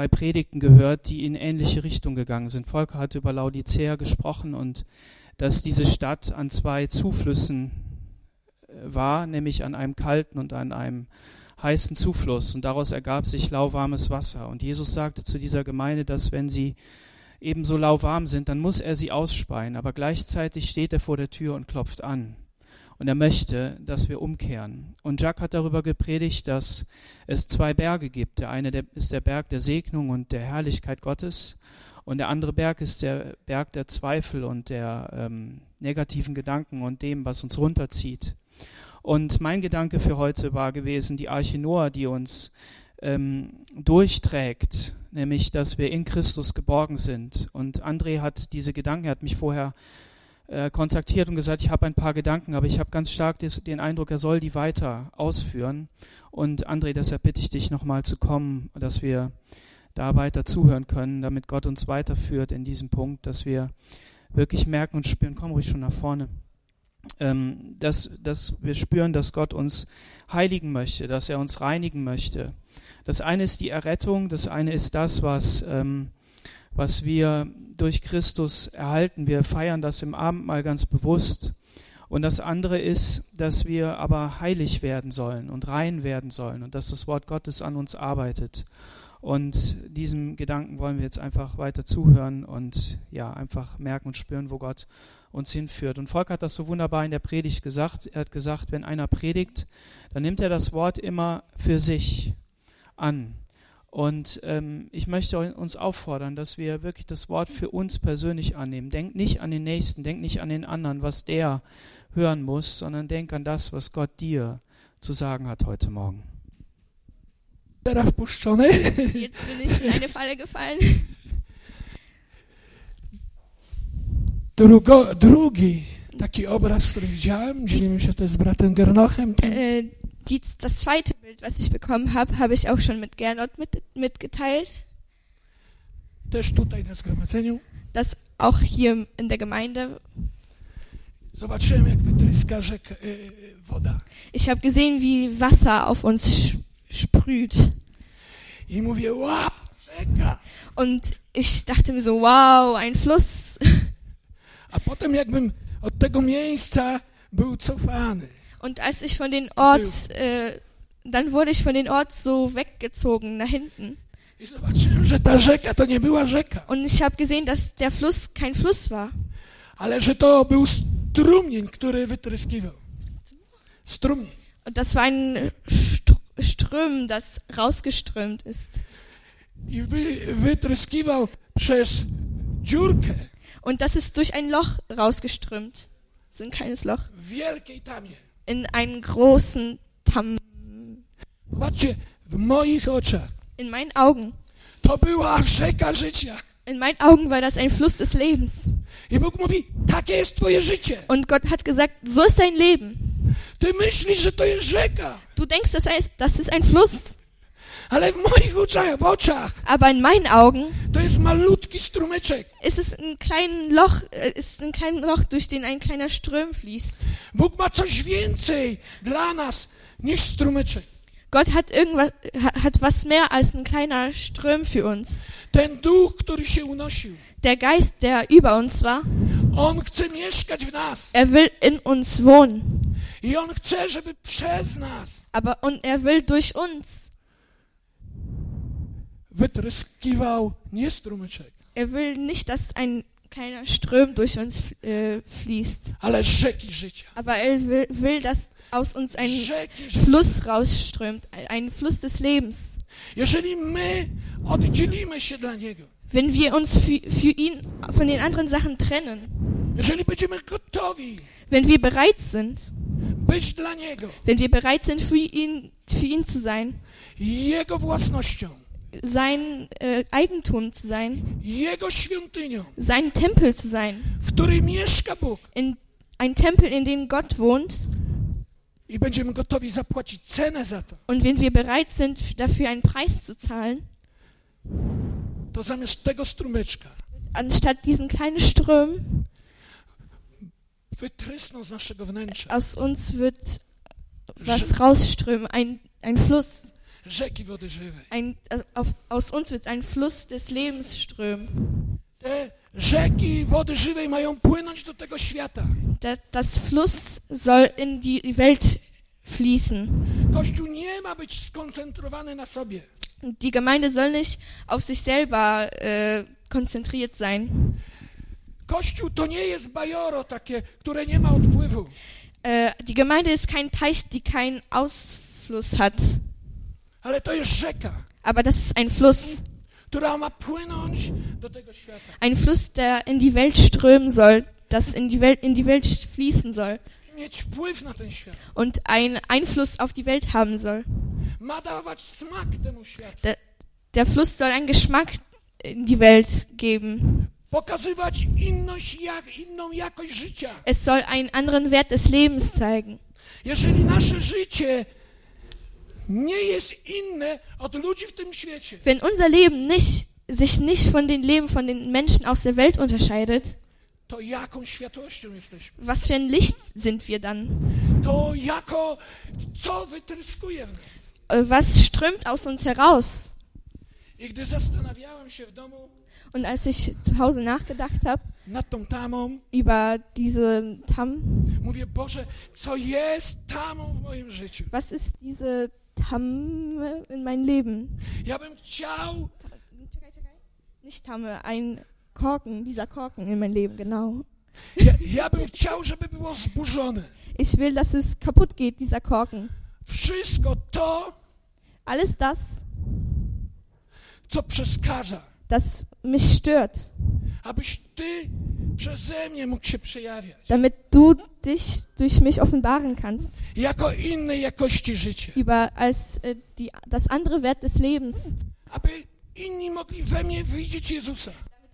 zwei Predigten gehört, die in ähnliche Richtung gegangen sind. Volker hat über Laodicea gesprochen und dass diese Stadt an zwei Zuflüssen äh, war, nämlich an einem kalten und an einem heißen Zufluss. Und daraus ergab sich lauwarmes Wasser. Und Jesus sagte zu dieser Gemeinde, dass wenn sie ebenso lauwarm sind, dann muss er sie ausspeien. Aber gleichzeitig steht er vor der Tür und klopft an. Und er möchte, dass wir umkehren. Und Jacques hat darüber gepredigt, dass es zwei Berge gibt. Der eine ist der Berg der Segnung und der Herrlichkeit Gottes. Und der andere Berg ist der Berg der Zweifel und der ähm, negativen Gedanken und dem, was uns runterzieht. Und mein Gedanke für heute war gewesen, die Arche Noah, die uns ähm, durchträgt, nämlich, dass wir in Christus geborgen sind. Und André hat diese Gedanken, er hat mich vorher äh, kontaktiert und gesagt, ich habe ein paar Gedanken, aber ich habe ganz stark des, den Eindruck, er soll die weiter ausführen. Und André, deshalb bitte ich dich nochmal zu kommen, dass wir da weiter zuhören können, damit Gott uns weiterführt in diesem Punkt, dass wir wirklich merken und spüren, komm ruhig schon nach vorne, ähm, dass, dass wir spüren, dass Gott uns heiligen möchte, dass er uns reinigen möchte. Das eine ist die Errettung, das eine ist das, was ähm, was wir durch Christus erhalten. Wir feiern das im Abendmahl ganz bewusst. Und das andere ist, dass wir aber heilig werden sollen und rein werden sollen und dass das Wort Gottes an uns arbeitet. Und diesem Gedanken wollen wir jetzt einfach weiter zuhören und ja, einfach merken und spüren, wo Gott uns hinführt. Und Volk hat das so wunderbar in der Predigt gesagt. Er hat gesagt, wenn einer predigt, dann nimmt er das Wort immer für sich an. Und ähm, ich möchte uns auffordern, dass wir wirklich das Wort für uns persönlich annehmen. Denk nicht an den Nächsten, denk nicht an den anderen, was der hören muss, sondern denk an das, was Gott dir zu sagen hat heute Morgen. Jetzt bin ich in eine Falle gefallen. Drugo, drugi taki obraz, który widziałem, dzielimy się też z bratem Gernochem. Äh, die, das zweite Bild, was ich bekommen habe, habe ich auch schon mit Gernot mit, mitgeteilt. Das auch hier in der Gemeinde. E, woda. Ich habe gesehen, wie Wasser auf uns sprüht. Und ich dachte mir so, wow, ein Fluss. A potem jakbym od tego miejsca był cofany. Und als ich von den Ort, äh, dann wurde ich von den Ort so weggezogen nach hinten. Und ich habe gesehen, dass der Fluss kein Fluss war. Ale że to był strumień, który wytryskiwał. Strumień. Und das war ein Ström, das rausgeströmt ist. I wytryskiwał przez dziurkę. Und das ist durch ein Loch rausgeströmt. So ein kleines Loch. Wielkiej tamie in einen großen Tam. Zobaczcie, w moich oczach. In meinen Augen. To była rzeka życia. In meinen Augen war das ein Fluss des Lebens. I Bóg mówi, takie jest twoje życie. Und Gott hat gesagt, so ist dein Leben. Ty myślisz, że to jest rzeka. Du denkst, das ist, das ist ein Fluss. Aber in meinen Augen. Ist es ein kleines Loch, äh, ist ein kleines Loch, durch den ein kleiner Ström fließt. Bóg ma coś więcej dla nas niż strumyczek. Gott hat irgendwas, hat was mehr als ein kleiner Ström für uns. Ten duch, który się unosił. Der Geist, der über uns war. On chce mieszkać w nas. Er will in uns wohnen. I on chce, żeby przez nas. Aber und er will durch uns. Er will nicht, dass ein kleiner Ström durch uns äh, fließt. Ale rzeki życia. Aber er will, will, dass aus uns ein Fluss rausströmt, ein Fluss des Lebens. Wenn wir uns für, für ihn von den anderen Sachen trennen. Wenn wir bereit sind. Wenn wir bereit sind für ihn für ihn zu sein. Sein äh, Eigentum zu sein, Jego świątynią, sein Tempel zu sein, w mieszka Bóg. In, ein Tempel, in dem Gott wohnt. I będziemy gotowi zapłacić cenę za to. Und wenn wir bereit sind, dafür einen Preis zu zahlen, to zamiast tego strumyczka, anstatt diesen kleinen Ström, wytrysną z naszego wnętrza. Aus uns wird was rausströmen, ein, ein Fluss. Rzeki wody żywej. Ein, äh, auf, aus uns wird ein Fluss des Lebens strömen. Te rzeki wody żywej mają płynąć do tego świata. Da, das Fluss soll in die Welt fließen. Kościół nie ma być skoncentrowany na sobie. Die Gemeinde soll nicht auf sich selber äh, konzentriert sein. Kościół to nie jest bajoro takie, które nie ma odpływu. Äh, die Gemeinde ist kein Teich, die keinen Ausfluss hat. Ale to jest rzeka, Aber das ist ein Fluss. Ein Fluss, der in die Welt strömen soll, das in die Welt, in die Welt fließen soll und einen Einfluss auf die Welt haben soll. Światu. Der Fluss soll einen Geschmack in die Welt geben. Es soll einen anderen Wert des Lebens zeigen. Jeżeli nasze życie Wenn unser Leben nicht, sich nicht von den Leben von den Menschen aus der Welt unterscheidet, was für ein Licht sind wir dann? Äh, Was strömt aus uns heraus? Und als ich zu Hause nachgedacht habe über diese Tam, was ist diese Tamme in meinem Leben? Ja bym chciał, Nicht Tamme, ein Korken, dieser Korken in meinem Leben, genau. ja, ja bym chciał, żeby było zburzone. Ich will, dass es kaputt geht, dieser Korken. Wszystko to, Alles das, co przeszkadza, das mich stört, damit du dich durch mich offenbaren kannst über als äh, die, das andere Wert des Lebens.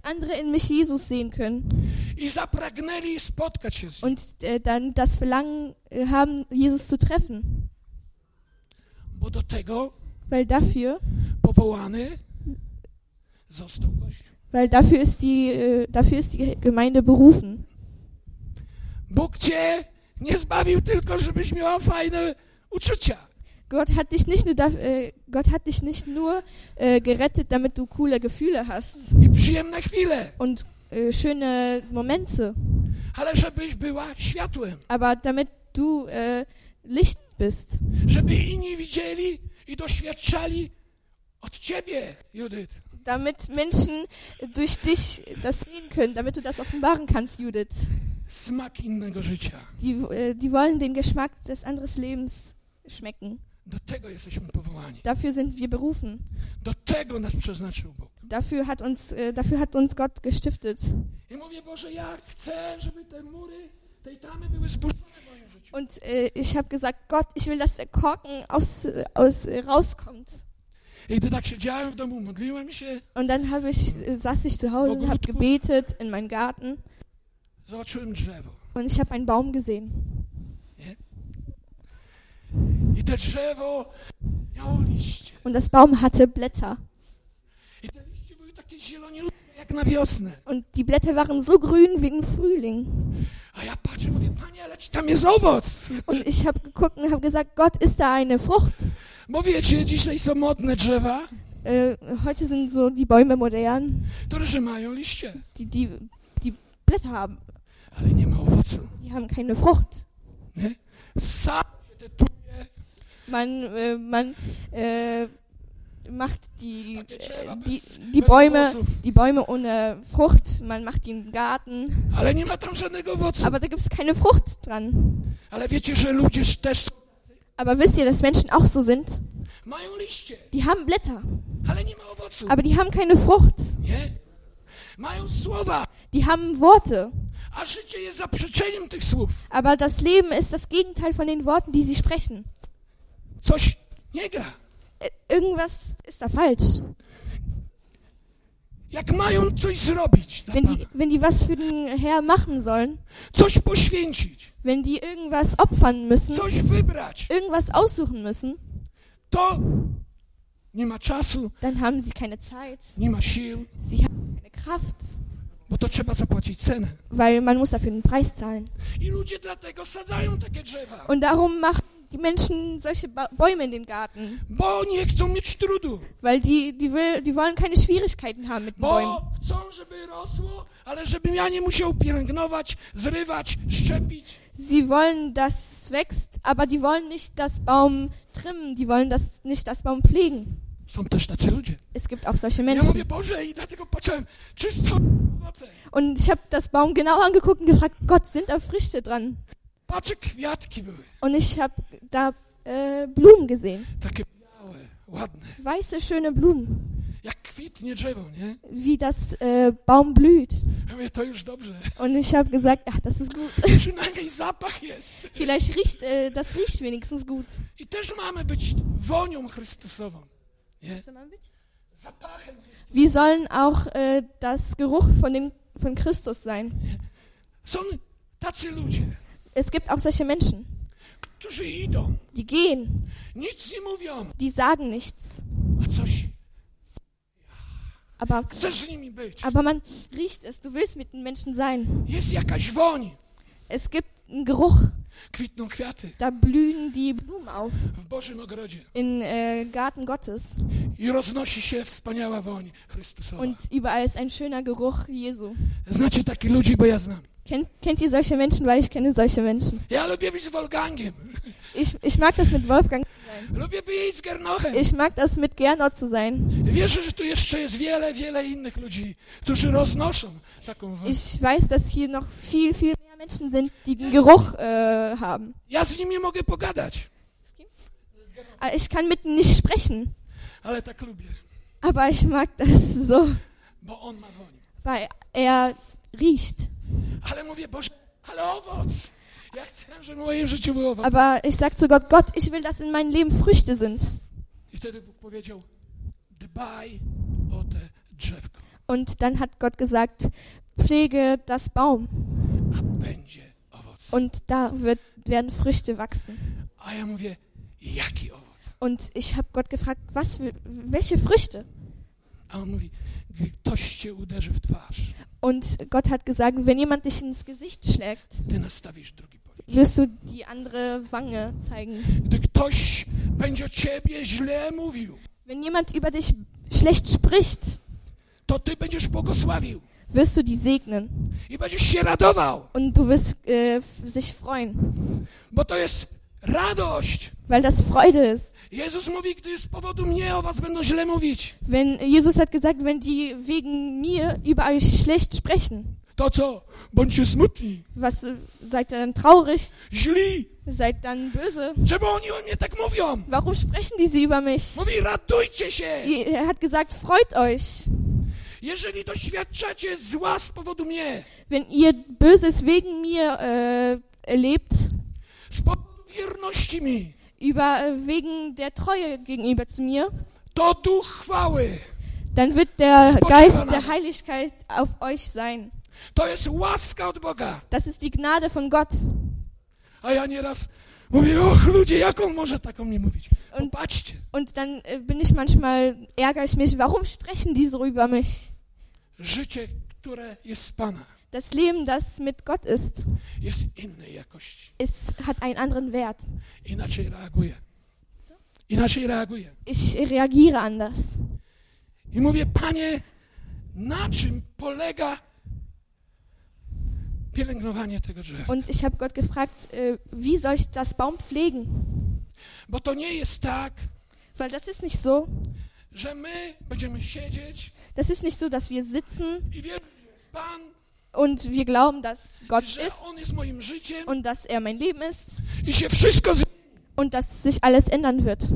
Andere in mich Jesus sehen können und äh, dann das Verlangen äh, haben, Jesus zu treffen. Weil dafür. Weil dafür ist die, äh, dafür ist die Gemeinde berufen. Bóg Cię nie zbawił tylko, żebyś miała fajne uczucia. Gott hat dich nicht nur, äh, Gott hat dich nicht nur äh, gerettet, damit du coole Gefühle hast I przyjemne chwile. und äh, schöne Momente, Ale żebyś była światłem. aber damit du äh, Licht bist, Żeby inni widzieli i doświadczali od Ciebie, Judith. Damit Menschen durch dich das sehen können, damit du das offenbaren kannst, Judith. Smak innego życia. Die, äh, die wollen den Geschmack des anderen Lebens schmecken. Do tego jesteśmy powołani. Dafür sind wir berufen. Do tego nas przeznaczył Bóg. Dafür hat uns, äh, dafür hat uns Gott gestiftet. I mówię, Boże, ja chcę, żeby te mury tej tamy były zburzone w moim życiu. Und äh, ich habe gesagt, Gott, ich will, dass der Korken aus, äh, aus, rauskommt. Und dann habe ich, äh, saß ich zu Hause und habe gebetet in meinem Garten und ich habe einen Baum gesehen. Und das Baum hatte Blätter. Und die Blätter waren so grün wie im Frühling. A ja patrzę, mówię, Panie, ale czy tam jest owoc? Und ich habe geguckt und habe gesagt, Gott, ist da eine Frucht? Bo wiecie, dzisiaj są modne drzewa, Äh, heute sind so die Bäume modern, które że mają liście, die, die, die Blätter haben. ale nie ma owocu. Die haben keine Frucht. Nie? Sam się tetuje, Man, äh, man äh, macht die, äh, die, die Bäume, die Bäume ohne Frucht. Man macht die im Garten. Ale nie ma tam żadnego owocu. Aber da gibt es keine Frucht dran. Ale wiecie, że ludzie też są- Aber wisst ihr, dass Menschen auch so sind? Die haben Blätter, aber die haben keine Frucht. Die haben Worte, aber das Leben ist das Gegenteil von den Worten, die sie sprechen. Äh, Irgendwas ist da falsch. Jak mają coś zrobić, dla Wenn Pana, die, wenn die was für den Herr machen sollen, coś poświęcić, wenn die irgendwas opfern müssen, coś wybrać, irgendwas aussuchen müssen, to nie ma czasu, dann haben sie keine Zeit, nie ma sił, sie haben keine Kraft, bo to trzeba zapłacić cenę. weil man muss dafür den Preis zahlen. I ludzie dlatego sadzają takie drzewa. Und darum machen die Menschen solche ba Bäume in den Garten? Bo nie chcą mieć trudu. Weil die, die, will, die wollen keine Schwierigkeiten haben mit Bäumen. Bo chcą, żeby rosło, ale żebym ja nie musiał pielęgnować, zrywać, szczepić. Sie wollen, dass es wächst, aber die wollen nicht das Baum trimmen, die wollen das, nicht das Baum pflegen. Są też tacy ludzie. Es gibt auch solche Ja Menschen. mówię, Boże, i dlatego począłem czysto owoce. Und ich habe das Baum genau angeguckt und gefragt, Gott, sind da Früchte dran? Und ich habe da äh, Blumen gesehen. Weiße, schöne Blumen. Jak kwitnie drzewo, nie? Wie das äh, Baum blüht. Und ich habe gesagt, ach, das ist gut. Vielleicht riecht, äh, das riecht wenigstens gut. I też mamy być wonią Chrystusową. Nie? Wie Zapachem Chrystusa. sollen auch äh, das Geruch von, dem, von Christus sein? Są tacy ludzie, Es gibt auch solche Menschen, die gehen, die sagen nichts. Aber, aber man riecht es. Du willst mit den Menschen sein. Es gibt einen Geruch. Da blühen die Blumen auf im äh, Garten Gottes. Und überall ist ein schöner Geruch Jesu. Znacie takich ludzi, bo ja znam. Kennt, kennt ihr solche Menschen? Weil ich kenne solche Menschen. Ja lubię być z Wolfgangiem. Ich, ich mag das mit Wolfgang. Lubię być z Gernochem. Ich mag das mit Gernot zu sein. Wierzę, że tu jeszcze jest wiele, wiele innych ludzi, którzy roznoszą taką woń. Ich weiß, dass hier noch viel, viel mehr Menschen sind, die den Geruch äh, haben. Ja z nimi mogę pogadać, Aber Ich kann mit ihnen nicht sprechen. ale tak lubię, Aber ich mag das so, bo on ma woń. weil er riecht. Ale mówię, Boże, ale owoc. Ja chcę, żeby w moim życiu był owoc. Aber ich sag zu Gott, Gott, ich will, dass in meinem Leben Früchte sind. I wtedy Bóg powiedział, dbaj o te drzewko, Und dann hat Gott gesagt, pflege das Baum a będzie owoc. und da wird, werden Früchte wachsen. A ja mówię, jaki owoc? Und ich habe Gott gefragt, was für, welche Früchte? A on mówi, ktoś cię uderzy w twarz, Und Gott hat gesagt, wenn jemand dich ins Gesicht schlägt, ty nastawisz drugi policzek. wirst du die andere Wange zeigen. Gdy ktoś będzie o ciebie źle mówił, Wenn jemand über dich schlecht spricht, to ty będziesz błogosławił wirst du die segnen. i będziesz się radował, Und du wirst äh, sich freuen, bo to jest radość. weil das Freude ist. Jezus mówi, gdy z powodu mnie o was będą źle mówić, Wenn Jesus hat gesagt, wenn die wegen mir über euch schlecht sprechen, to co? Bądźcie smutni, was äh, seid ihr dann traurig? źli. Seid dann böse? Czemu oni o mnie tak mówią? Warum sprechen die sie über mich? Mówi, radujcie się. Er hat gesagt, freut euch. Jeżeli doświadczacie zła z powodu mnie, Wenn ihr Böses wegen mir äh, erlebt, z powodu wierności mi, über äh, wegen der Treue gegenüber zu mir, to duch chwały. dann wird der Spoczywa Geist na der. Heiligkeit auf euch sein. To jest łaska od Boga. Das ist die Gnade von Gott. A ja nieraz mówię, och ludzie, jak on może tak o mnie mówić? Und- Popatrzcie, Und dann äh, bin ich manchmal, ärgere ich mich, warum sprechen die so über mich? życie, które jest z Pana, Das Leben, das mit Gott ist, ist, hat einen anderen Wert. Inaczej reaguje. Inaczej reaguje. Ich reagiere anders. I mówię, Panie, na czym polega pielęgnowanie tego drzewa? Und ich habe Gott gefragt, äh, wie soll ich das Baum pflegen? Bo to nie jest tak, Weil das ist nicht so. że my będziemy siedzieć Das ist nicht so, dass wir sitzen i jest Pan, und wir glauben, dass Gott ist und dass er mein Leben ist und dass sich alles ändern wird.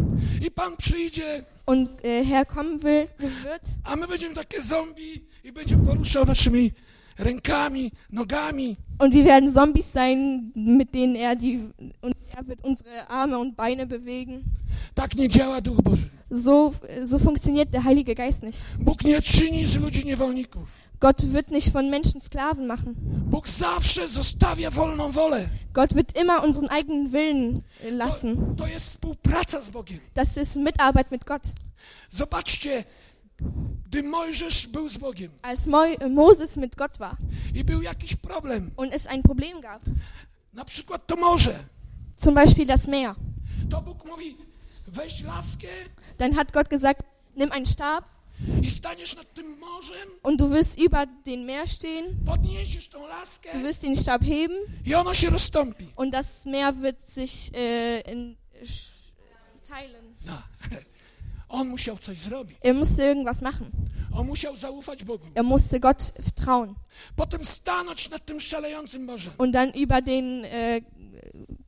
Und äh, Herr kommen will, wird a my będziemy takie zombie i będzie poruszał naszymi rękami, nogami. und wir werden Zombies sein, mit denen er die und er wird unsere Arme und Beine bewegen. Tak nie działa Duch Boży. So, so funktioniert der Heilige Geist nicht. Bóg nie czyni z ludzi niewolników. Gott wird nicht von Menschen Sklaven machen. Bóg zawsze zostawia wolną wolę. Gott wird immer unseren eigenen Willen äh, lassen. To, to jest współpraca z Bogiem. Das ist Mitarbeit mit Gott. Zobaczcie, gdy Mojżesz był z Bogiem Als Mo Moses mit Gott war i był jakiś problem, und es ein Problem gab, na przykład to morze, zum Beispiel das Meer, to Bóg mówi, weź laskę Dann hat Gott gesagt, nimm einen Stab und du wirst über den Meer stehen, du wirst den Stab heben und das Meer wird sich äh, in teilen. No. On musiał coś zrobić. Er musste irgendwas machen. On musiał zaufać Bogu. Er musste Gott vertrauen Potem stanąć nad tym szalejącym morzem. und dann über den äh,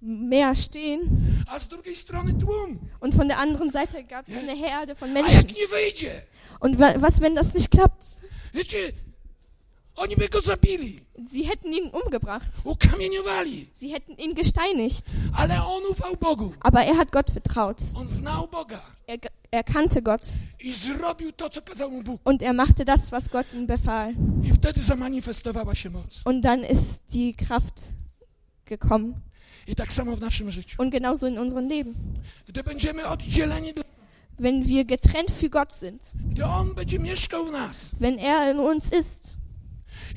Meer stehen A z drugiej strony tłum. und von der anderen Seite gab es eine Herde von A Menschen. jak nie wyjdzie? Und wa was, wenn das nicht klappt? Wiecie, oni by go zabili, Sie hätten ihn umgebracht. ukamieniowali. Sie hätten ihn gesteinigt. Ale on ufał Bogu. Aber er hat Gott vertraut. On znał Boga Er, er kannte Gott i zrobił to, co kazał mu Bóg. und er machte das, was Gott ihm befahl. I wtedy zamanifestowała się moc. Und dann ist die Kraft gekommen. I tak samo w naszym życiu. Und genauso in unserem Leben. Gdy będziemy oddzieleni, dla- Wenn wir getrennt für Gott sind, gdy On będzie mieszkał w nas wenn er in uns ist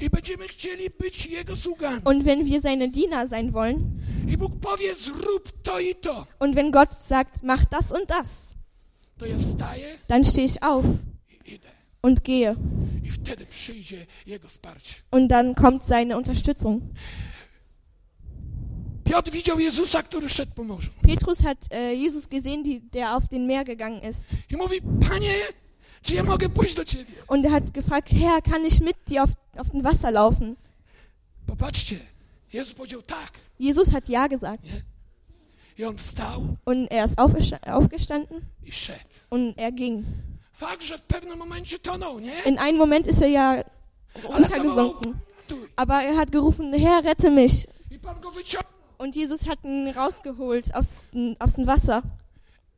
i będziemy chcieli być Jego sługami und wenn wir seine Diener sein wollen i Bóg powie zrób to i to, und wenn Gott sagt, mach das und das, to ja wstaję dann stehe ich auf i idę. und gehe. I wtedy przyjdzie Jego wsparcie. Und dann kommt seine Unterstützung. Piotr widział Jezusa, który szedł po morzu. Petrus hat äh, Jesus gesehen, die, der auf den Meer gegangen ist. I mówi, Panie, czy ja mogę pójść do Ciebie? Und er hat gefragt, Herr, kann ich mit dir auf, auf dem Wasser laufen? Popatrzcie, Jezus powiedział tak. Jesus hat ja gesagt. I on wstał Und er ist aufgesta- aufgestanden i szedł. und er ging. Fakt, że w pewnym momencie tonął, nie? In einem Moment ist er ja untergesunken. Aber er hat gerufen, Herr, rette mich. I Pan go wyciągnął. Und Jesus hat ihn rausgeholt aus, aus dem Wasser.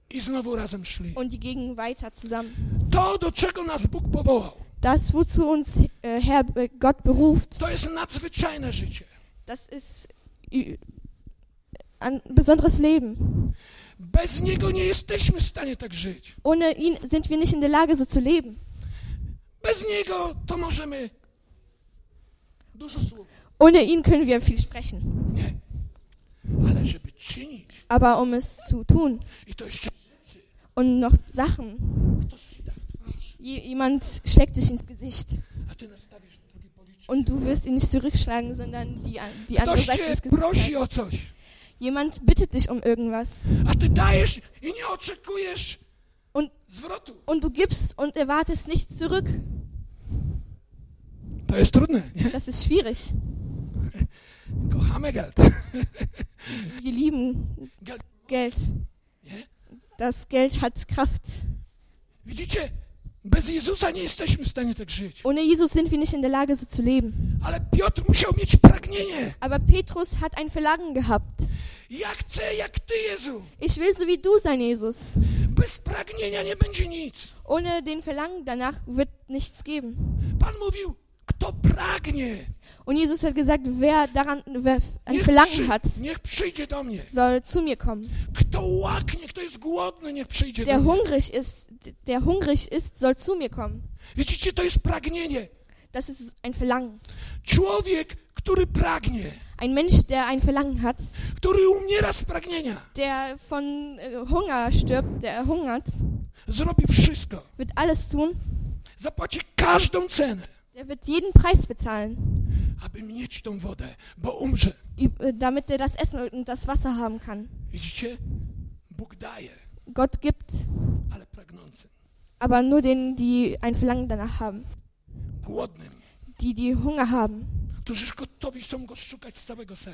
I znowu razem szli. Und die gingen weiter zusammen. To, do czego nas Bóg powołał, Das, wozu uns äh, Herr äh, Gott beruft, to jest nadzwyczajne życie. das ist ein besonderes Leben. Bez Niego nie jesteśmy w stanie tak żyć. Ohne ihn sind wir nicht in der Lage, so zu leben. Bez Niego to możemy dużo słów. Ohne ihn können wir viel sprechen. Nie. Aber um es zu tun und noch Sachen, jemand schlägt dich ins Gesicht. Und du wirst ihn nicht zurückschlagen, sondern die, die andere Seite ins Gesicht. Jemand bittet dich um irgendwas. Und, und du gibst und erwartest nichts zurück. Das ist schwierig. Kochamy geld. Wir lieben Geld, Geld. Das Geld hat Kraft. Widzicie, bez Jezusa nie jesteśmy w stanie tak żyć. Ohne Jesus sind wir nicht in der Lage, so zu leben. Ale Piotr musiał mieć pragnienie. Aber Petrus hat ein Verlangen gehabt. Ja chcę jak Ty, Jezu. Ich will so wie du sein, Jesus. Bez pragnienia nie będzie nic. Ohne den Verlangen danach wird nichts geben. Pan mówił, kto pragnie, Und Jesus hat gesagt, wer daran wer ein Verlangen hat, niech przyjdzie do mnie. soll zu mir kommen. Kto łaknie, kto jest głodny, niech przyjdzie Der do mnie. hungrig ist, der hungrig ist, soll zu mir kommen. Widzicie, to jest pragnienie. Das ist ein Verlangen. Człowiek, który pragnie, Ein Mensch, der ein Verlangen hat, który umiera z pragnienia, der von äh, Hunger stirbt, der hungert, zrobi wszystko. wird alles tun, Zapłaci każdą cenę, der wird jeden Preis bezahlen, aby mieć tą wodę, bo umrze. äh, damit er das Essen und das Wasser haben kann. Widzicie? Bóg daje, Gott gibt, ale pragnącym, aber nur denen, die ein Verlangen danach haben, głodnym, die die Hunger haben,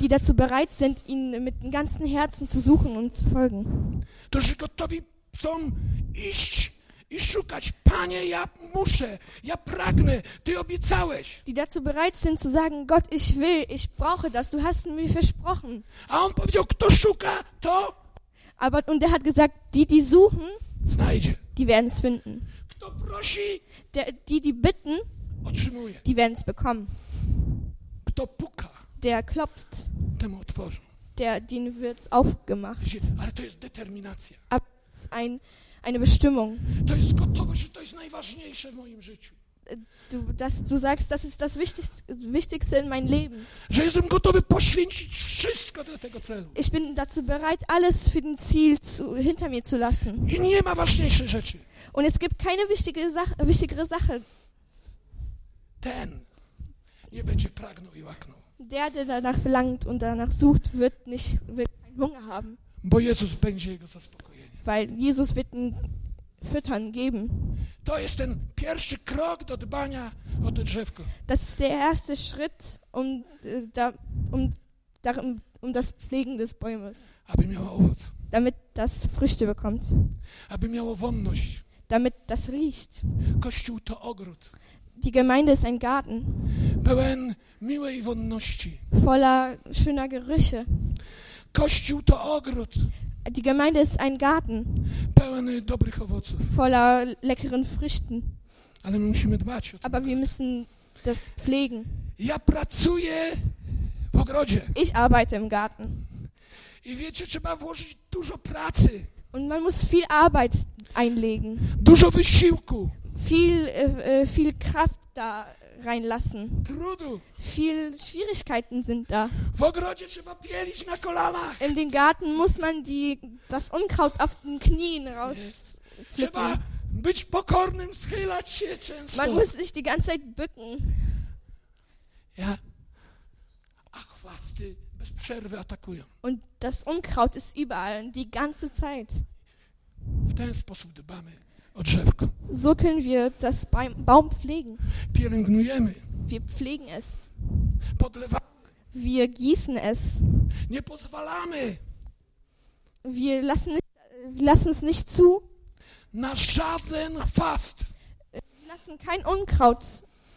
die dazu bereit sind, ihn mit dem ganzen Herzen zu suchen und zu folgen, którzy gotowi są iść i szukać. Panie, ja muszę, ja pragnę, Ty obiecałeś. die dazu bereit sind zu sagen, Gott, ich will, ich brauche das, du hast mir versprochen. A on powiedział, kto szuka, to Aber, und er hat gesagt, die, die suchen, znajdzie. die werden es finden. Kto prosi, Der, die, die bitten, otrzymuje. die werden es bekommen. Kto puka, Der klopft, temu otworzą. der, denen wird aufgemacht. Wiecie, ale to jest determinacja. Aber es ist ein, eine Bestimmung. Du, dass du sagst, das ist das Wichtigste, Wichtigste in meinem Leben. Ich bin dazu bereit, alles für den Ziel zu, hinter mir zu lassen. Und es gibt keine wichtige Sache, wichtigere Sache. Ten nie będzie pragnął i łaknął. Der, der danach verlangt und danach sucht, wird nicht wird keinen Hunger haben, Bo Jezus będzie jego zaspokojeniem. Weil Jesus wird ihn füttern, geben. To jest ten pierwszy krok do dbania o to drzewko. Das ist der erste Schritt, um, äh, da, um, darum, um das Pflegen des Bäumes, Aby miało owoc. damit das Früchte bekommt, Aby miało wonność. damit das riecht. Kościół to ogród. Die Gemeinde ist ein Garten Pełen miłej wonności. voller schöner Gerüche. Kościół to ogród. Die Gemeinde ist ein Garten Pełen dobrych owoców. voller leckeren Früchten. Ale my musimy dbać o to. Aber wir müssen das pflegen. Ja pracuję w ogrodzie. Ich arbeite im Garten. I wiecie, trzeba włożyć dużo pracy, Und man muss viel Arbeit einlegen, dużo wysiłku, viel, äh, äh, viel Kraft da reinlassen. trudu. Viel Schwierigkeiten sind da. W ogrodzie trzeba pielić na kolanach. In den Garten muss man die, das Unkraut auf den Knien rauspflücken. Być pokornym, schylać się często. Man muss sich die ganze Zeit bücken. Ja. A chwasty bez przerwy atakują. Und das Unkraut ist überall, die ganze Zeit. W ten sposób dbamy o drzewko. So können wir das Baum pflegen. Pielęgnujemy, Wir pflegen es. podlewamy, Wir gießen es. nie pozwalamy Wir lassen, äh, wir lassen es nicht zu. na żaden chwast. Wir lassen kein Unkraut.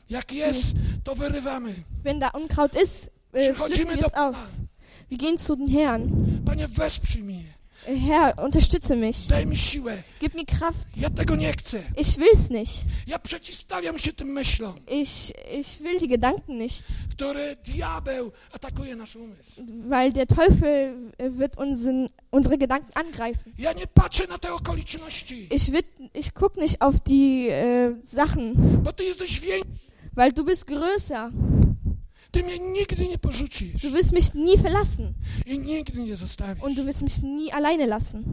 Jak jest, to wyrywamy. Wenn da Unkraut ist, äh, pflücken wir es aus. Wir gehen zu den Herrn. Panie, wesprzyj mnie. Herr, unterstütze mich. Daj mi siłę. Gib mir Kraft. Ja tego nie chcę. Ich will's nicht. Ja przeciwstawiam się tym myślom, Ich, ich will die Gedanken nicht. które diabeł atakuje nasz umysł. Weil der Teufel äh, wird unseren, unsere Gedanken angreifen. Ja nie patrzę na te okoliczności, Ich, wird, ich guck nicht auf die äh, Sachen, bo Ty jesteś większy. weil du bist größer. Du wirst mich nie verlassen und du wirst mich nie alleine lassen.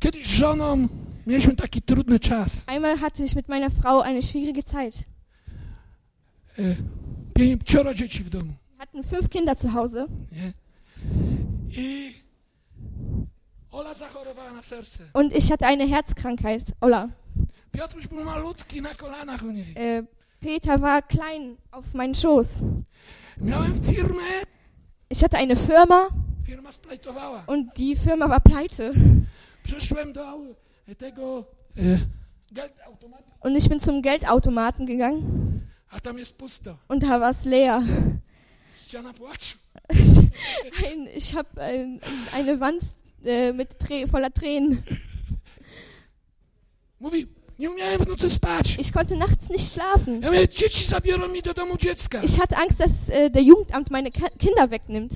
Kiedyś z żoną mieliśmy taki trudny czas. Einmal hatte ich mit meiner Frau eine schwierige Zeit. Pięcioro dzieci w domu. Wir hatten fünf Kinder zu Hause Nie? I Ola zachorowała na serce. und ich hatte eine Herzkrankheit, Ola. Piotruś był malutki na kolanach u niej. Peter war klein auf meinen Schoß. Ich hatte eine Firma und die Firma war pleite. E, Und ich bin zum Geldautomaten gegangen und da war es leer. Ein, ich habe ein, eine Wand äh, mit Trä voller Tränen. Mówi, nie umiałem w nocy spać. Ich konnte nachts nicht schlafen. Ja mówię, dzieci zabiorą mi do domu dziecka. Ich hatte Angst, dass äh, der Jugendamt meine Ka Kinder wegnimmt.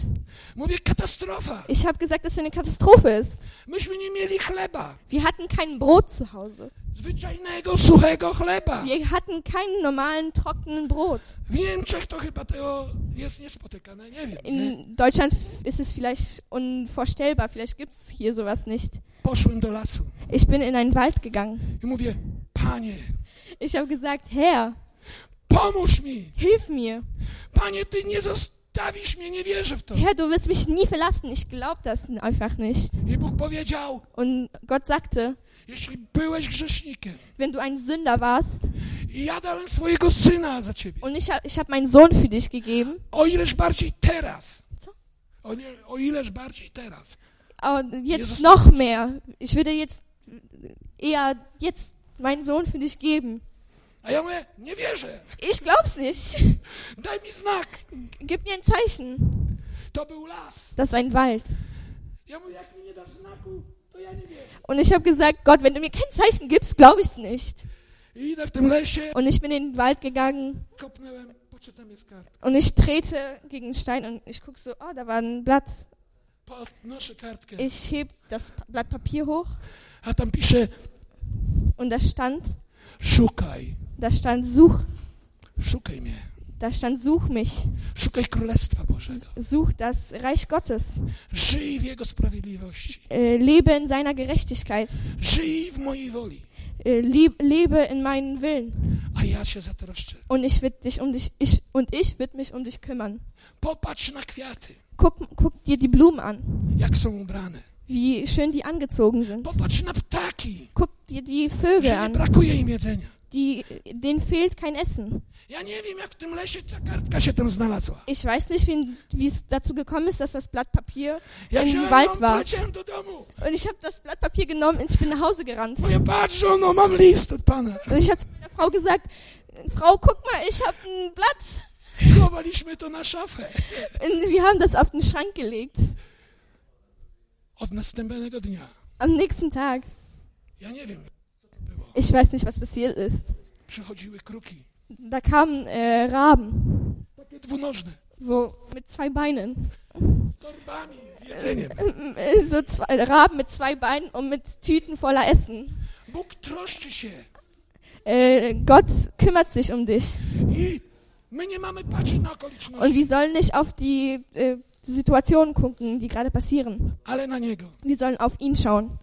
Mówię, katastrofa. Ich habe gesagt, dass es eine Katastrophe ist. Myśmy nie mieli chleba. Wir hatten kein Brot zu Hause. Zwyczajnego, suchego chleba. Wir hatten keinen normalen, trockenen Brot. W Niemczech to chyba tego jest niespotykane, nie wiem. Nie? In Deutschland ist es vielleicht unvorstellbar. Vielleicht gibt es hier sowas nicht. Poszłem do lasu Ich bin in einen Wald gegangen. i mówię, panie, Ich habe gesagt, Herr, pomóż mi. hilf mir. Panie, ty nie zostawisz mnie, nie wierzę w to. Herr, du wirst mich nie verlassen. Ich glaube das einfach nicht. I Bóg powiedział, Und Gott sagte, jeśli byłeś grzesznikiem wenn du ein Sünder warst ja dałem swojego syna za ciebie, und ich, ich habe meinen Sohn für dich gegeben, o ileż bardziej teraz, Co? o, ile, o ileż bardziej teraz, und jetzt Jesus- noch mehr. Ich würde jetzt eher jetzt meinen Sohn für dich geben. a ja mówię, nie wierzę, Ich glaub's nicht. daj mi znak. Gib mir ein Zeichen. To był las. Das war ein Wald. Ja mówię, jak mi nie dasz znaku, to ja nie wierzę. Und ich habe gesagt, Gott, wenn du mir kein Zeichen gibst, glaube ich's nicht. I idę w tym lesie, Und ich bin in den Wald gegangen kopnęłem, poczytam jest kartka. und ich trete gegen einen Stein und ich guck so, oh, da war ein Blatt. Ich heb das Blatt Papier hoch a tam pisze, und da stand, szukaj, Da stand, such, Szukaj mnie. da stand, such mich. Szukaj Królestwa Bożego. Such das Reich Gottes. Żyj w Jego sprawiedliwości. Äh, lebe in seiner Gerechtigkeit. Żyj w mojej woli. Äh, lebe in meinen Willen. A ja się zatroszczę. Und ich wird dich um dich, ich, und ich wird mich um dich kümmern. Popatrz na kwiaty. Guck, guck dir die Blumen an. Jak są ubrane. Wie schön die angezogen sind. Popatrz na ptaki. Guck dir die Vögel Że an. brakuje im jedzenia. Die, denen fehlt kein Essen. Ja nie wiem, jak w tym lesie ta kartka się tam znalazła. Ich weiß nicht, wie es dazu gekommen ist, dass das Blatt Papier Ja im Wald war. do domu. Und ich habe das Blatt Papier genommen und ich bin nach Hause gerannt. Mówię, patrz, żono, mam list od Pana. Und ich habe zu meiner Frau gesagt, Frau, guck mal, ich habe ein Blatt. Schowaliśmy to na szafę. Und wir haben das auf den Schrank gelegt. Am nächsten Tag. Ich weiß nicht, was passiert ist. Da kamen äh, Raben. So mit zwei Beinen. Jedzeniem. Äh, So zwei, Raben mit zwei Beinen und mit Tüten voller Essen. Äh, Gott kümmert sich um dich. Und wir sollen nicht auf die äh, Situationen gucken, die gerade passieren. Wir sollen auf ihn schauen.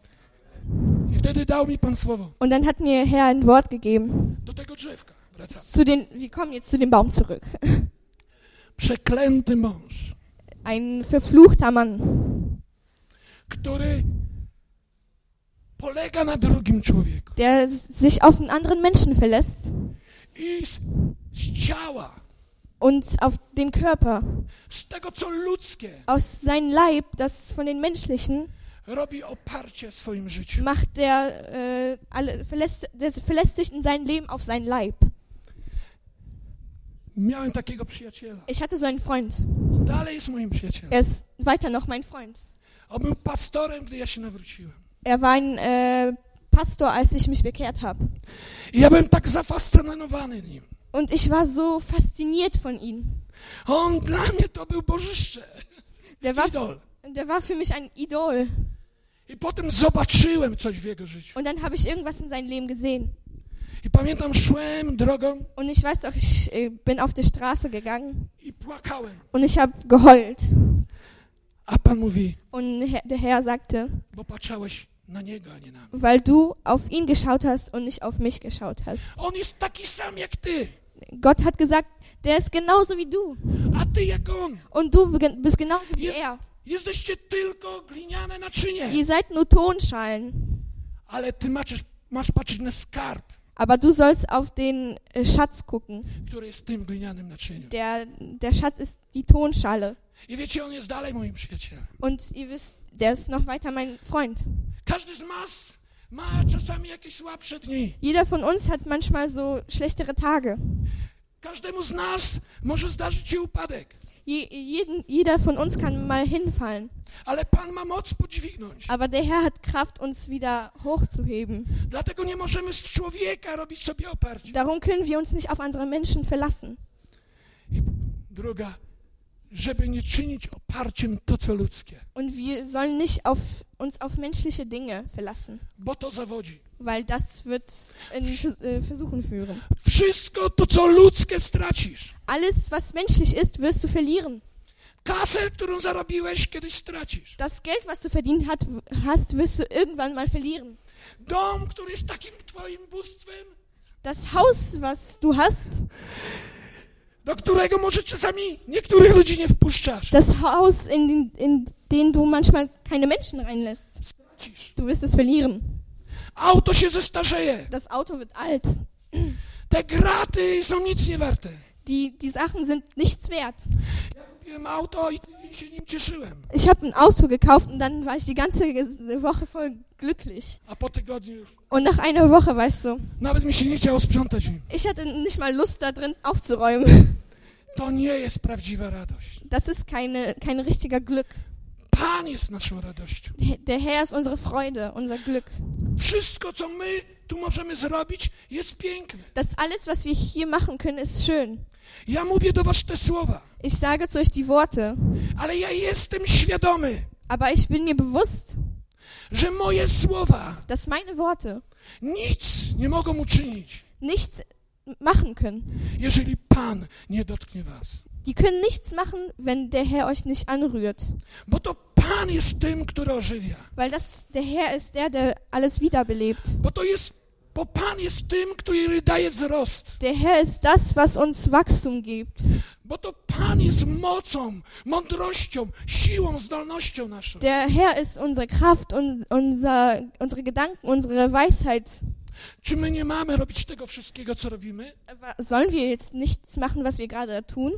Und dann hat mir Herr ein Wort gegeben. Zu den, wir kommen jetzt zu dem Baum zurück. Ein verfluchter Mann, der sich auf einen anderen Menschen verlässt z, ciała, und auf den Körper, z tego co ludzkie, aus seinem Leib, das von den menschlichen, robi oparcie w swoim życiu. macht der, äh, alle, verlässt, der verlässt sich in sein Leben auf seinen Leib. Miałem takiego przyjaciela. Ich hatte so einen Freund. On dalej jest moim przyjacielem. Er ist weiter noch mein Freund. On był pastorem, gdy ja się nawróciłem. Er war ein äh, Pastor, als ich mich bekehrt habe. Ja byłem tak zafascynowany nim. Und ich war so fasziniert von ihm. On dla mnie to był bożyszcze, Der war, idol. der war für mich ein Idol. I potem zobaczyłem coś w jego życiu. Und dann habe ich irgendwas in seinem Leben gesehen. I pamiętam, szłem drogą Und ich weiß doch, ich äh, bin auf die Straße gegangen i płakałem. und ich habe geheult. A Pan mówi, Und Herr- der Herr sagte, bo patrzałeś na niego, a nie na mnie. weil du auf ihn geschaut hast und nicht auf mich geschaut hast. On jest taki sam jak ty, Gott hat gesagt, der ist genauso wie du. on. Und du bist genauso wie Je- er. Ihr seid nur Tonschalen. Aber du sollst auf den äh, Schatz gucken. Der, der Schatz ist die Tonschale. Und ihr wisst, der ist noch weiter mein Freund. Każdy z nas Jeder von uns hat manchmal so schlechtere Tage. Je, jeden, jeder von uns kann mal hinfallen. Aber der Herr hat Kraft, uns wieder hochzuheben. Darum können wir uns nicht auf andere Menschen verlassen. Druga, żeby nie czynić oparciem to, co ludzkie, Und wir sollen nicht auf, uns auf menschliche Dinge verlassen, bo to zawodzi. weil das wird in äh, Versuchen führen. Wszystko to, co ludzkie stracisz. Alles, was menschlich ist, wirst du verlieren. Kasę, którą zarobiłeś, kiedyś stracisz. Das Geld, was du verdient hat, hast, wirst du irgendwann mal verlieren. Dom, który jest takim twoim bóstwem, Das Haus, was du hast, do którego może czasami niektórych ludzi nie wpuszczasz. das Haus, in, in den du manchmal keine Menschen reinlässt, Stracisz. du wirst es verlieren. Auto się zestarzeje. Das Auto wird alt. Te graty są nic nie warte. Die, die Sachen sind nichts wert. Ja kupiłem auto i tydzień się nim cieszyłem. Ich habe ein Auto gekauft und dann war ich die ganze Woche voll glücklich. A po tygodniu już Und nach einer Woche war ich so, nawet mi się nie chciało sprzątać ich hatte nicht mal Lust da drin aufzuräumen. To nie jest prawdziwa radość. Das ist keine, kein richtiger Glück. Pan jest naszą radością. Der Herr ist unsere Freude, unser Glück. Wszystko, co my tu możemy zrobić, jest piękne. Das alles, was wir hier machen können, ist schön. Ja mówię do was te słowa, Ich sage zu euch die Worte, ale ja jestem świadomy, aber ich bin mir bewusst, że moje słowa dass meine Worte nic nie mogą uczynić, nichts machen können. jeżeli Pan nie dotknie was. Die können nichts machen, wenn der Herr euch nicht anrührt. Bo to Pan jest tym, który ożywia. Weil das der Herr ist der, der alles wiederbelebt. Bo to jest, bo Pan jest tym, który daje wzrost. Der Herr ist das, was uns Wachstum gibt. Bo to Pan jest mocą, mądrością, siłą, zdolnością naszą. Der Herr ist unsere Kraft und unser, unsere Gedanken, unsere Weisheit. Czy my nie mamy robić tego wszystkiego, co robimy? Sollen wir jetzt nichts machen, was wir gerade tun?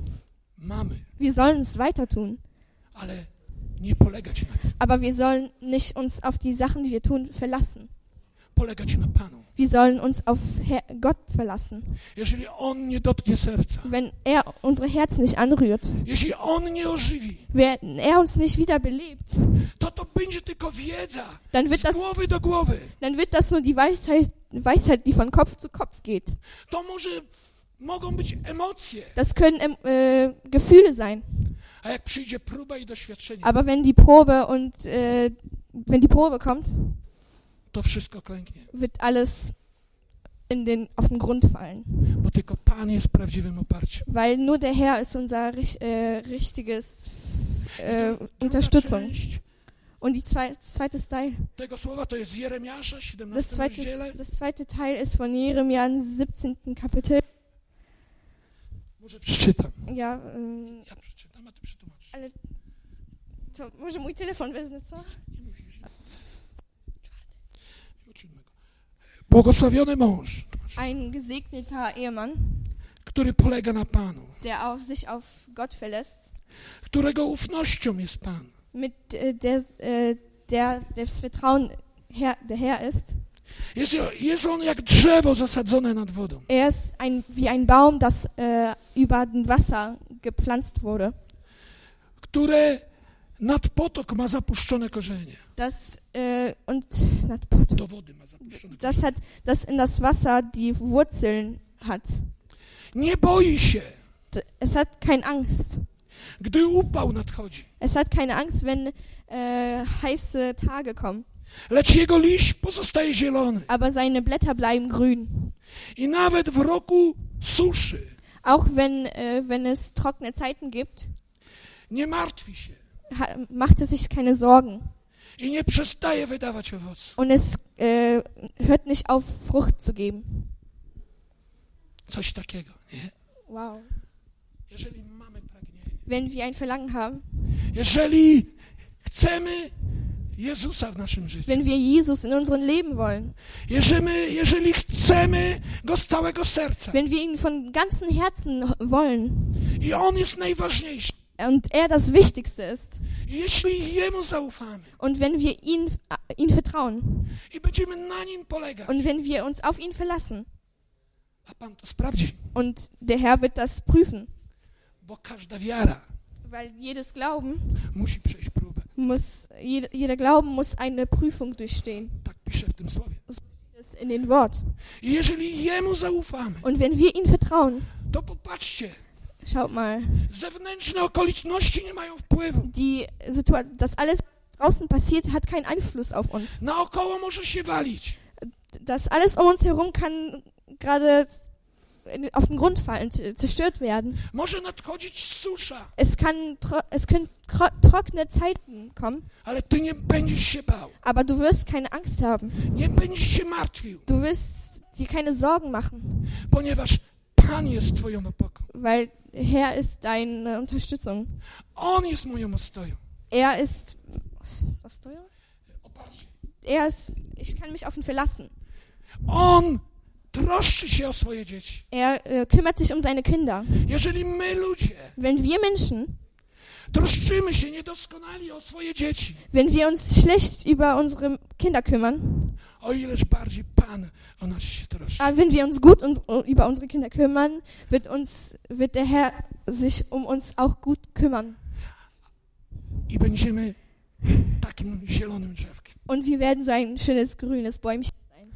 Mamy, Wir sollen es weiter tun. ale nie polegać na tym. Aber wir sollen nicht uns auf die Sachen, die wir tun, verlassen. Polegać na Panu. Wir sollen uns auf Herr Gott verlassen. Jeżeli On nie dotknie serca, Wenn er unsere Herzen nicht anrührt, jeśli On nie ożywi, wenn er uns nicht wiederbelebt, to to będzie tylko wiedza dann wird das, głowy do głowy. dann wird das nur die Weisheit, Weisheit, die von Kopf zu Kopf geht. To może mogą być emocje, Das können äh, Gefühle sein. Aber wenn die Probe und äh, wenn die Probe kommt, to wszystko klęknie. wird alles in den, auf den Grund fallen. Bo tylko Pan jest prawdziwym oparciem. Weil nur der Herr ist unser äh, richtiges äh, Unterstützung. część Und die zwei, das zweite Teil, tego słowa to jest Jeremiasza, das 17 zweite, rozdziale. das zweite Teil ist von Jeremia im 17. Kapitel. Może przeczytam. Ja, ähm, Ja przeczytam, a ty przetłumaczysz. to może mój telefon wezmę, co? Błogosławiony mąż, Ein gesegneter Ehemann, który polega na Panu, der auf sich auf Gott verlässt, którego ufnością jest Pan. mit äh, der, äh, der das Vertrauen Herr, der Herr ist. Jest, jest on jak drzewo zasadzone nad wodą, Er ist ein, wie ein Baum, das äh, über dem Wasser gepflanzt wurde, które nad potok ma zapuszczone korzenie. das äh, und not, Do wody ma zapuszczone das korzenie. hat, das in das Wasser die Wurzeln hat. Nie boi się, Es hat keine Angst. gdy upał nadchodzi, Es hat keine Angst, wenn äh, heiße Tage kommen. lecz jego liść pozostaje zielony. Aber seine Blätter bleiben grün. I nawet w roku suszy Auch wenn, äh, wenn es trockene Zeiten gibt, nie martwi się ha macht er sich keine Sorgen. Und es äh, hört nicht auf, Frucht zu geben. Coś takiego, nie? Wow. Jeżeli mamy pragnienie, Wenn wir ein Verlangen haben, jeżeli chcemy Jezusa w naszym życiu, wenn wir Jesus in unserem Leben wollen, jeżeli, jeżeli chcemy Go z całego serca wenn wir ihn von ganzem Herzen wollen i On jest najważniejszy, und er das Wichtigste ist. Und wenn wir ihn, äh, ihn vertrauen. und wenn wir uns auf ihn verlassen. Und der Herr wird das prüfen, weil jedes Glauben muss, jeder, Glauben muss eine Prüfung durchstehen. Słowie. Das ist in den Wort. Und wenn wir ihm vertrauen, to popatrzcie, schaut mal, zewnętrzne okoliczności nie mają wpływu. die Situation, das alles draußen passiert, hat keinen Einfluss auf uns. Naokoło może się walić, Das alles um uns herum kann gerade auf den Grund fallen, zerstört werden. może nadchodzić susza, Es kann, es können tro trockene Zeiten kommen, ale Ty nie będziesz się bał, aber du wirst keine Angst haben. nie będziesz się martwił, Du wirst dir keine Sorgen machen, ponieważ Pan jest Twoją opoką. weil Herr ist deine Unterstützung. On jest moją ostoją. Er ist, was teuer? Oparcie. Er ist, ich kann mich auf ihn verlassen. On troszczy się o swoje dzieci. Er äh, kümmert sich um seine Kinder. Jeżeli my ludzie Wenn wir Menschen, troszczymy się niedoskonali o swoje dzieci, wenn wir uns schlecht über unsere Kinder kümmern, o ileż bardziej Aber wenn wir uns gut uns, über unsere Kinder kümmern, wird uns, wird der Herr sich um uns auch gut kümmern. Und wir werden so ein schönes grünes Bäumchen sein.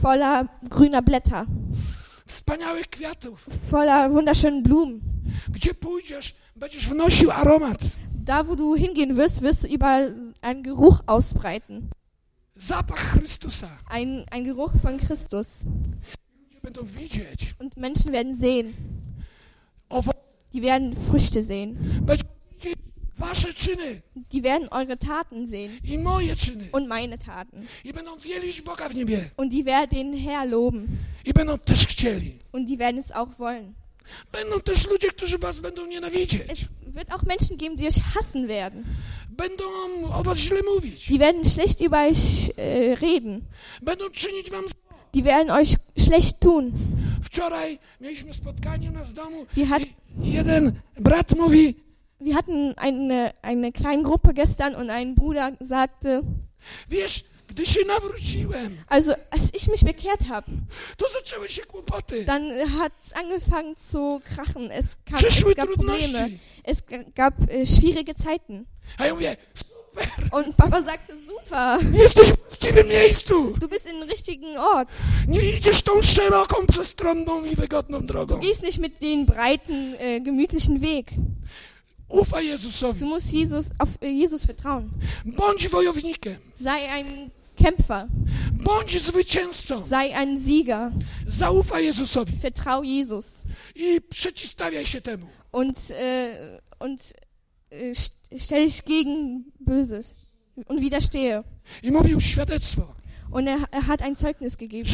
Voller grüner Blätter, wspaniałych kwiatów. voller wunderschönen Blumen. Gdzie pójdziesz, będziesz wnosił aromat. Da, wo du hingehen wirst, wirst du überall einen Geruch ausbreiten. Ein, ein Geruch von Christus. Und Menschen werden sehen, die werden Früchte sehen, wasze czyny die werden eure Taten sehen i moje czyny. und meine Taten. I będą wielbić Boga w niebie. Und die werden den Herr loben I będą też chcieli. und die werden es auch wollen. Będą też ludzie, którzy was będą nienawidzieć. Es wird auch Menschen geben, die euch hassen werden. Będą o was źle mówić. Die werden schlecht über euch äh, reden. Będą czynić wam zło. Die werden euch schlecht tun. Wczoraj mieliśmy spotkanie u nas w domu Wir, hat, jeden brat mówi, wir hatten eine, eine kleine Gruppe gestern und ein Bruder sagte, wiesz, gdy się nawróciłem, also als ich mich bekehrt habe, to zaczęły się kłopoty. dann hat es angefangen zu krachen. Es, kam, Przyszły es gab Probleme. Es gab äh, schwierige Zeiten. A ja mówię, super, Und Papa sagte, super, jesteś w właściwym miejscu. du bist im richtigen Ort. Nie idziesz tą szeroką, przestronną i wygodną drogą. Du gehst nicht mit den breiten, äh, gemütlichen Weg. Ufaj Jezusowi. Du musst Jesus, auf äh, Jesus vertrauen. Bądź wojownikiem. Sei ein Kämpfer. Bądź zwycięzcą. Sei ein Sieger. Zaufaj Jezusowi Vertrau Jesus. i przeciwstawiaj się temu. Und, äh, und äh, st- stell dich gegen Böses. Und widerstehe. I mówił świadectwo, Und er, er hat ein Zeugnis gegeben,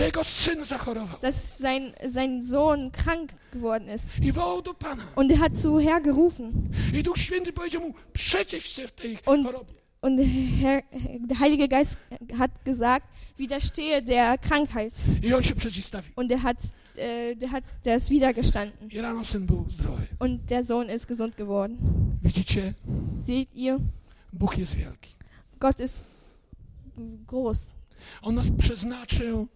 dass sein, sein Sohn krank geworden ist. Und er hat zu Herr gerufen. I Und der Heilige Geist hat gesagt, widerstehe der Krankheit. Und er hat, äh, der hat, der ist wiedergestanden. Und der Sohn ist gesund geworden. Widzicie? Seht ihr, Bóg jest wielki. Gott ist groß. On nas przeznaczył,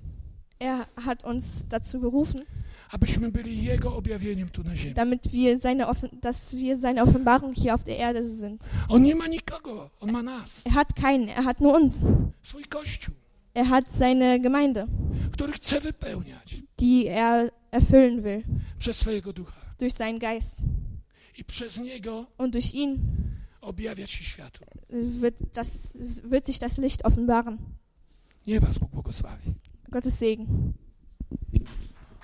Er hat uns dazu berufen, abyśmy byli Jego objawieniem tu na ziemi. damit wir seine, Offen dass wir seine Offenbarung hier auf der Erde sind. On nie ma nikogo, On ma nas. Er hat keinen, er hat nur uns. Swój Kościół, Er hat seine Gemeinde, który chce wypełniać die er erfüllen will przez swojego ducha. durch seinen Geist. I przez Niego Und durch ihn objawiać się światu. wird, das, wird sich das Licht offenbaren. Nie was Bóg błogosławi. Gottes Segen.